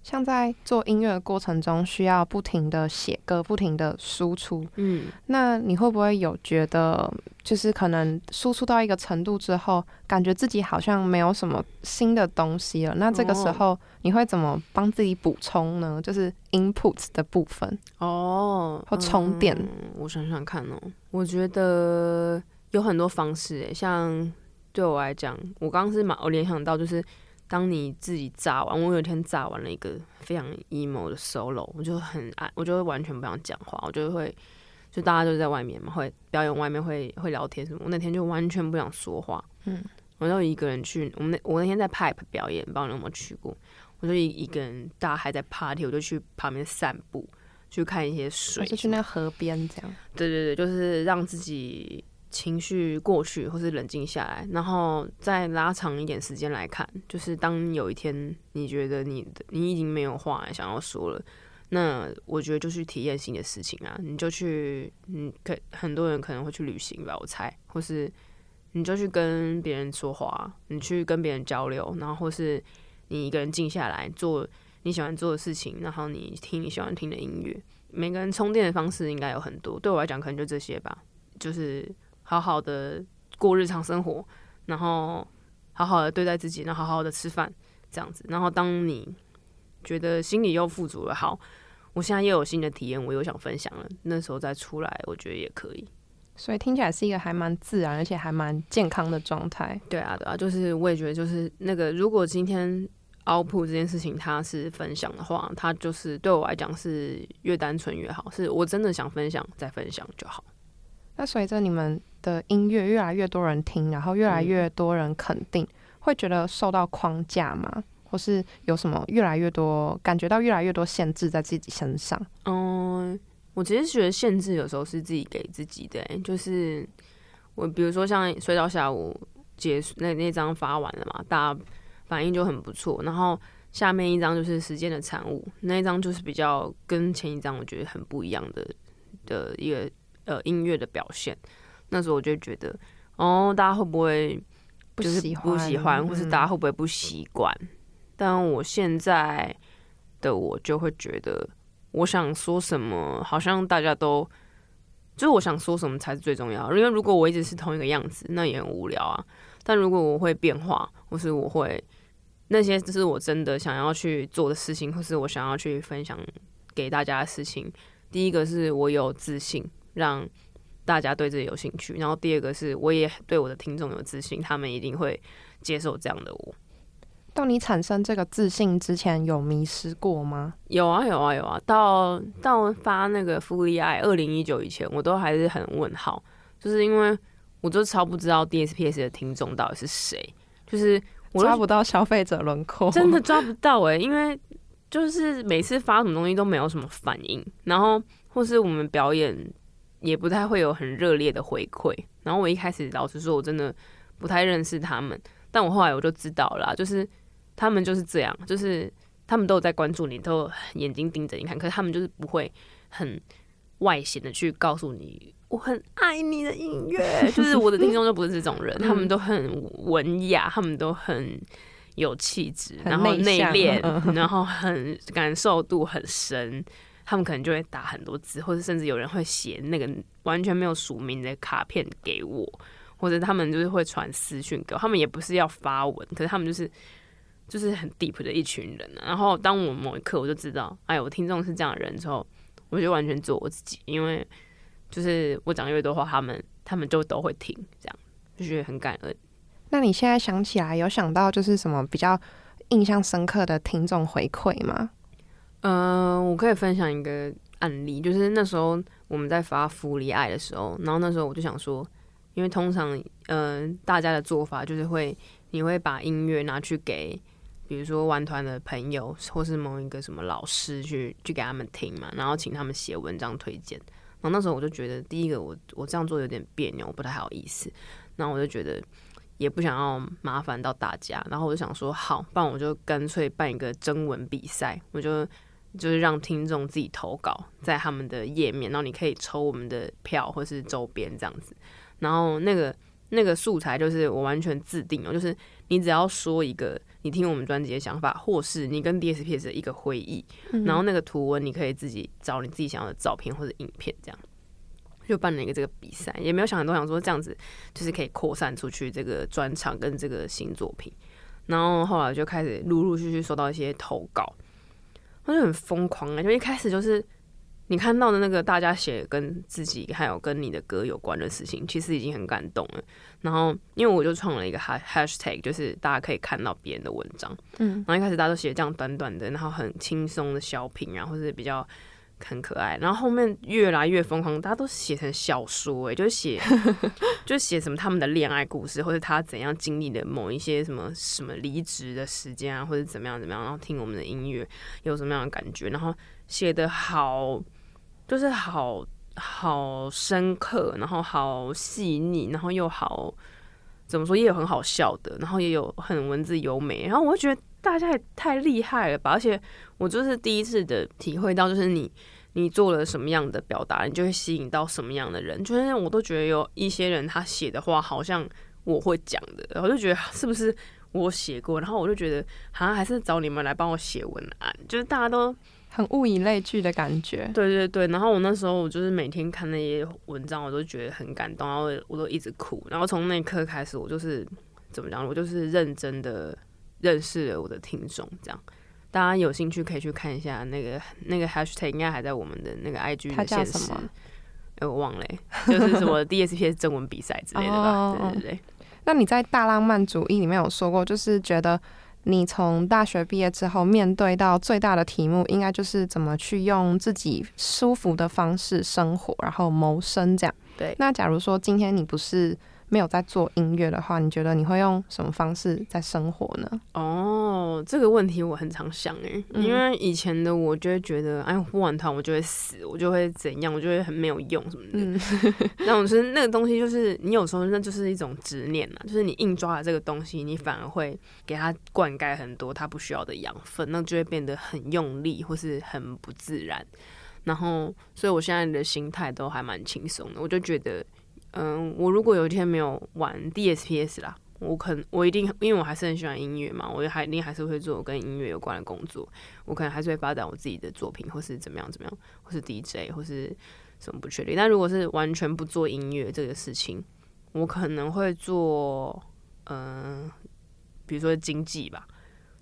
像在做音乐的过程中，需要不停的写歌，不停的输出。嗯，那你会不会有觉得，就是可能输出到一个程度之后，感觉自己好像没有什么新的东西了？那这个时候你会怎么帮自己补充呢？就是 input 的部分哦，或充电。嗯我想想看哦，我觉得有很多方式诶，像对我来讲，我刚刚是马，我联想到就是。当你自己炸完，我有一天炸完了一个非常 emo 的 solo，我就很爱，我就会完全不想讲话，我就会就大家都在外面嘛，会表演外面会会聊天什么，我那天就完全不想说话，嗯，我就一个人去，我们那我那天在 Pipe 表演，不知道你有没有去过，我就一一个人，大家还在 party，我就去旁边散步，去看一些水，就去那个河边这样，对对对，就是让自己。情绪过去，或是冷静下来，然后再拉长一点时间来看，就是当有一天你觉得你你已经没有话想要说了，那我觉得就去体验新的事情啊，你就去，嗯，可很多人可能会去旅行吧，我猜，或是你就去跟别人说话，你去跟别人交流，然后或是你一个人静下来做你喜欢做的事情，然后你听你喜欢听的音乐。每个人充电的方式应该有很多，对我来讲可能就这些吧，就是。好好的过日常生活，然后好好的对待自己，然后好好的吃饭，这样子。然后当你觉得心里又富足了，好，我现在又有新的体验，我又想分享了，那时候再出来，我觉得也可以。所以听起来是一个还蛮自然，而且还蛮健康的状态。对啊，对啊，就是我也觉得，就是那个，如果今天 output 这件事情它是分享的话，它就是对我来讲是越单纯越好，是我真的想分享再分享就好。那随着你们的音乐越来越多人听，然后越来越多人肯定，会觉得受到框架吗？或是有什么越来越多感觉到越来越多限制在自己身上？嗯，我其实觉得限制有时候是自己给自己的、就是我比如说像睡到下午结束那那张发完了嘛，大家反应就很不错，然后下面一张就是时间的产物，那一张就是比较跟前一张我觉得很不一样的的一个。呃，音乐的表现，那时候我就觉得，哦，大家会不会就是不喜欢，或是大家会不会不习惯？但我现在的我就会觉得，我想说什么，好像大家都就是我想说什么才是最重要。因为如果我一直是同一个样子，那也很无聊啊。但如果我会变化，或是我会那些，就是我真的想要去做的事情，或是我想要去分享给大家的事情。第一个是我有自信。让大家对这里有兴趣，然后第二个是我也对我的听众有自信，他们一定会接受这样的我。到你产生这个自信之前，有迷失过吗？有啊有啊有啊，到到发那个福利爱二零一九以前，我都还是很问号，就是因为我就超不知道 DSPS 的听众到底是谁，就是我抓不到消费者轮廓，真的 抓不到哎、因为就是每次发什么东西都没有什么反应，然后或是我们表演也不太会有很热烈的回馈。然后我一开始老实说，我真的不太认识他们，但我后来我就知道了啊，就是他们就是这样，就是他们都有在关注你，都有眼睛盯着你看，可是他们就是不会很外显的去告诉你。我很爱你的音乐，就是我的听众就不是这种人，他们都很文雅，他们都很有气质，然后内敛，嗯 然后很感受度很深。他们可能就会打很多字，或者甚至有人会写那个完全没有署名的卡片给我，或者他们就是会传私讯给我。他们也不是要发文，可是他们就是就是很 deep 的一群人、然后当我某一刻我就知道，哎，我听众是这样的人之后，我就完全做我自己，因为就是我讲越多话，他们他们就都会听，这样就觉得很感恩。那你现在想起来，有想到就是什么比较印象深刻的听众回馈吗？嗯、我可以分享一个案例，就是那时候我们在发福利爱的时候，然后那时候我就想说，因为通常嗯、大家的做法就是会你会把音乐拿去给，比如说玩团的朋友或是某一个什么老师去去给他们听嘛，然后请他们写文章推荐。然后那时候我就觉得，第一个我我这样做有点别扭，不太好意思，然后我就觉得。也不想要麻烦到大家，然后我就想说，好，不然我就干脆办一个征文比赛，我就就是让听众自己投稿在他们的页面，然后你可以抽我们的票或是周边这样子。然后那个那个素材就是我完全自定哦，就是你只要说一个你听我们专辑的想法，或是你跟 DSPS 的一个回忆，然后那个图文你可以自己找你自己想要的照片或者影片这样。就办了一个这个比赛，也没有想很多，想说这样子就是可以扩散出去这个专场跟这个新作品。然后后来就开始陆陆续续收到一些投稿，我就很疯狂啊！就一开始就是你看到的那个大家写跟自己还有跟你的歌有关的事情，其实已经很感动了。然后因为我就创了一个 ha- hashtag，就是大家可以看到别人的文章。嗯，然后一开始大家都写这样短短的，然后很轻松的小品然后是比较很可爱。然后后面越来越疯狂，大家都写成小说、欸，就写 就写什么他们的恋爱故事，或者他怎样经历的某一些什么什么离职的时间啊，或者怎么样怎么样，然后听我们的音乐有什么样的感觉，然后写的好，就是好好深刻，然后好细腻，然后又好怎么说，也有很好笑的，然后也有很文字优美，然后我就觉得大家也太厉害了吧！而且我就是第一次的体会到，就是你你做了什么样的表达，你就会吸引到什么样的人。就是我都觉得有一些人他写的话好像我会讲的，我就觉得是不是我写过，然后我就觉得好像还是找你们来帮我写文案，就是大家都很物以类聚的感觉。对对对，然后我那时候我就是每天看那些文章，我都觉得很感动，然后我都一直哭。然后从那一刻开始，我就是怎么讲，我就是认真的认识了我的听众。这样，大家有兴趣可以去看一下那个那个 hashtag，应该还在我们的那个 IG 它的现实叫什么。哎，我忘了欸、就是什么 DSPS 征文比赛之类的吧？哦对对对。那你在大浪漫主义里面有说过，就是觉得你从大学毕业之后，面对到最大的题目，应该就是怎么去用自己舒服的方式生活，然后谋生这样。对那假如说今天你不是没有在做音乐的话，你觉得你会用什么方式在生活呢？哦，这个问题我很常想诶，嗯因为以前的我就会觉得，哎，我不玩团我就会死，我就会怎样，我就会很没有用什么的。嗯，那我觉得那个东西就是你有时候那就是一种执念呐，就是你硬抓了这个东西，你反而会给它灌溉很多它不需要的养分，那就会变得很用力或是很不自然。然后，所以我现在的心态都还蛮轻松的，我就觉得，嗯，我如果有一天没有玩 DSPS 啦，我可能我一定，因为我还是很喜欢音乐嘛，我还一定还是会做跟音乐有关的工作，我可能还是会发展我自己的作品，或是怎么样怎么样，或是 DJ，或是什么不确定。但如果是完全不做音乐这个事情，我可能会做，嗯、比如说经济吧，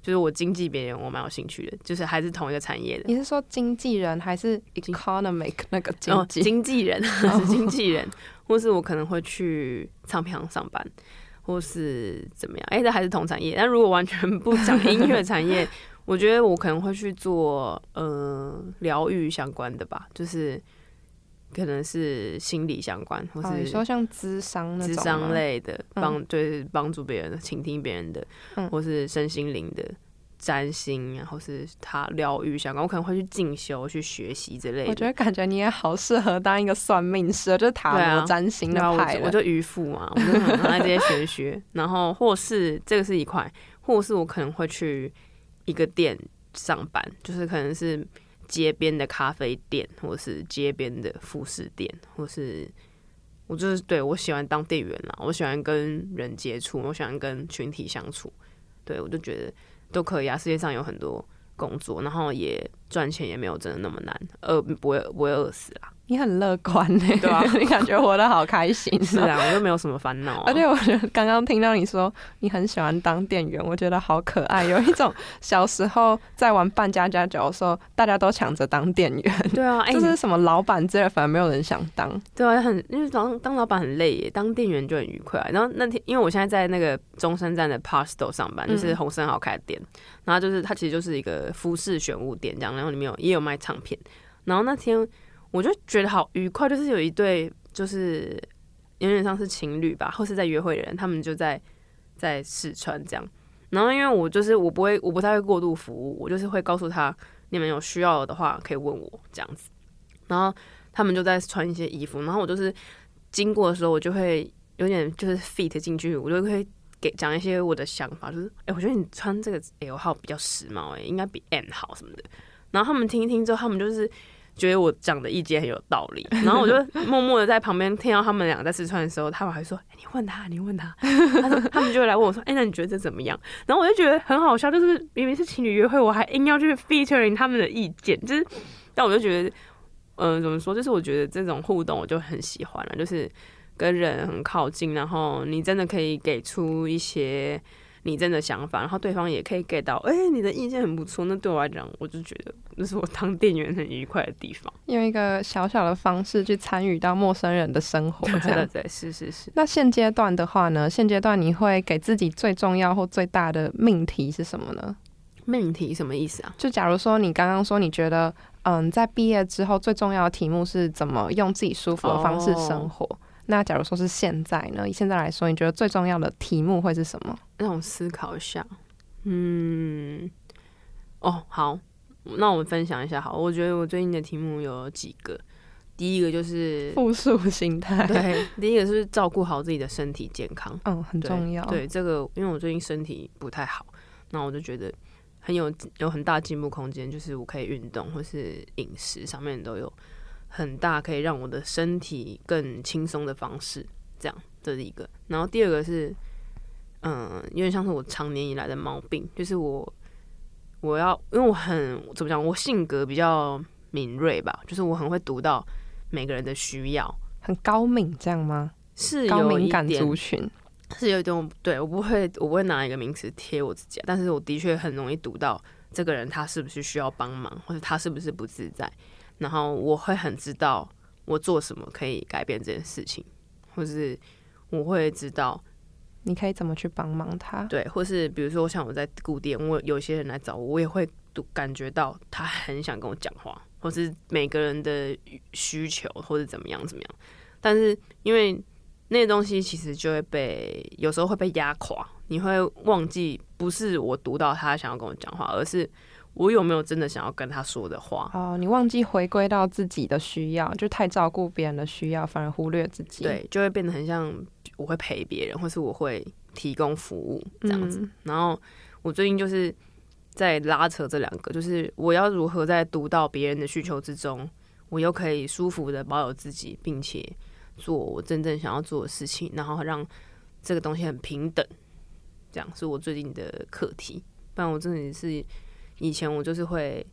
就是我经纪别人，我蛮有兴趣的，就是还是同一个产业的。你是说经纪人还是 economic 那个经哦，经纪人 是经纪人，或是我可能会去唱片行上班，或是怎么样？哎、这还是同产业。但如果完全不讲音乐产业，我觉得我可能会去做呃疗愈相关的吧，就是可能是心理相关，或是说像智商那智商类的，嗯帮对帮助别人的、倾听别人的，嗯或是身心灵的。占星，然后是他疗愈相关，我可能会去进修、去学习之类的。我觉得感觉你也好适合当一个算命师，就是塔罗占星的派我就渔夫嘛，我就很爱这些玄学。然后或是这个是一块，或是我可能会去一个店上班，就是可能是街边的咖啡店，或是街边的副食店，或是我就是对我喜欢当店员啦，我喜欢跟人接触，我喜欢跟群体相处。对我就觉得都可以啊，世界上有很多工作，然后也赚钱也没有真的那么难，饿不会不会饿死啦。你很乐观呢、对啊 你感觉活得好开心、是。啊，我又没有什么烦恼、啊。而且我觉得刚刚听到你说你很喜欢当店员，我觉得好可爱，有一种小时候在玩扮家家酒的时候，大家都抢着当店员，对啊，哎、就是什么老板之类的，反而没有人想当。对啊，很因为当当老板很累耶，当店员就很愉快啊、然后那天，因为我现在在那个中山站的 Pasto 上班，就是嗯洪生豪开的店，然后就是它其实就是一个服饰选物店这样，然后里面有也有卖唱片。然后那天我就觉得好愉快，就是有一对就是有点像是情侣吧，或是在约会的人，他们就在在试穿这样。然后因为我就是我不会，我不太会过度服务，我就是会告诉他你们有需要的话可以问我这样子。然后他们就在穿一些衣服，然后我就是经过的时候，我就会有点就是 fit 进去，我就会给讲一些我的想法，就是哎、我觉得你穿这个 L 号比较时髦，哎，应该比 M 好什么的。然后他们听一听之后，他们就是觉得我讲的意见很有道理，然后我就默默的在旁边听到他们两个在试穿的时候，他们还说：“哎、你问他，你问他。”他说他们就会来问我说：“哎、那你觉得这怎么样？”然后我就觉得很好笑，就是明明是情侣约会，我还硬要去 featuring 他们的意见，就是，但我就觉得，嗯、怎么说？就是我觉得这种互动我就很喜欢了，就是跟人很靠近，然后你真的可以给出一些你真的想法，然后对方也可以 get 到，哎、你的意见很不错。那对我来讲，我就觉得那是我当店员很愉快的地方。用一个小小的方式去参与到陌生人的生活。对对对，是是是。那现阶段的话呢？现阶段你会给自己最重要或最大的命题是什么呢？命题什么意思啊？就假如说你刚刚说你觉得，嗯，在毕业之后最重要的题目是怎么用自己舒服的方式生活。那假如说是现在呢？以现在来说，你觉得最重要的题目会是什么？让我思考一下。嗯，哦，好，那我们分享一下好。我觉得我最近的题目有几个，第一个就是复述心态，对，第一个是照顾好自己的身体健康，嗯，很重要。对，这个因为我最近身体不太好，那我就觉得很有有很大进步空间，就是我可以运动或是饮食上面都有很大可以让我的身体更轻松的方式，这样这是一个。然后第二个是，嗯，有点像是我常年以来的毛病，就是我我要因为我很怎么讲，我性格比较敏锐吧，就是我很会读到每个人的需要，很高敏这样吗？是有一高敏感点族群，是有一种对我不会，我不会拿一个名词贴我自己啊，但是我的确很容易读到这个人他是不是需要帮忙，或者他是不是不自在，然后我会很知道我做什么可以改变这件事情，或是我会知道你可以怎么去帮忙他？对，或是比如说像我在固店，我有些人来找我，我也会读感觉到他很想跟我讲话，或是每个人的需求或者怎么样怎么样，但是因为那些东西其实就会被有时候会被压垮，你会忘记不是我读到他想要跟我讲话，而是我有没有真的想要跟他说的话。哦，你忘记回归到自己的需要，就太照顾别人的需要，反而忽略自己。对，就会变得很像我会陪别人，或是我会提供服务这样子。嗯然后我最近就是在拉扯这两个，就是我要如何在读到别人的需求之中，我又可以舒服的保有自己，并且做我真正想要做的事情，然后让这个东西很平等，这样是我最近的课题。不然我真的是以前我就是会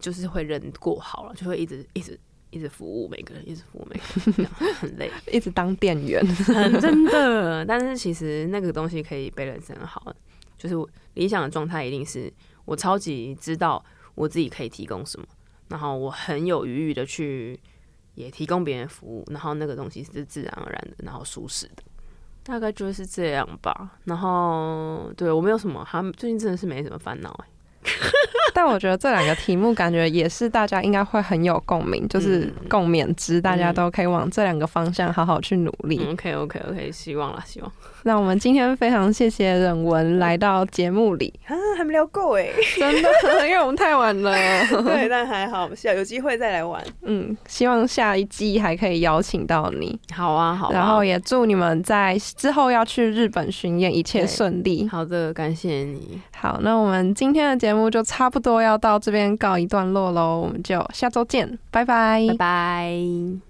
就是会人过好了，就会一直一直。一直服务每个人，一直服务每个人，很累。一直当店员。很真的，但是其实那个东西可以 balance 很好。就是我理想的状态一定是我超级知道我自己可以提供什么，然后我很有余裕的去也提供别人服务，然后那个东西是自然而然的，然后舒适的，大概就是这样吧。然后对我没有什么，他最近真的是没什么烦恼哎。但我觉得这两个题目感觉也是大家应该会很有共鸣，就是嗯共勉之，大家都可以往这两个方向好好去努力。OK OK OK，希望啦，希望。那我们今天非常谢谢忍文来到节目里，啊，还没聊够哎。真的，因为我们太晚了。对，但还好，下有机会再来玩。嗯，希望下一季还可以邀请到你，好啊，好啊。然后也祝你们在之后要去日本巡演一切对顺利。好的，感谢你。好，那我们今天的节目就差不多要到这边告一段落喽，我们就下周见，拜拜拜拜。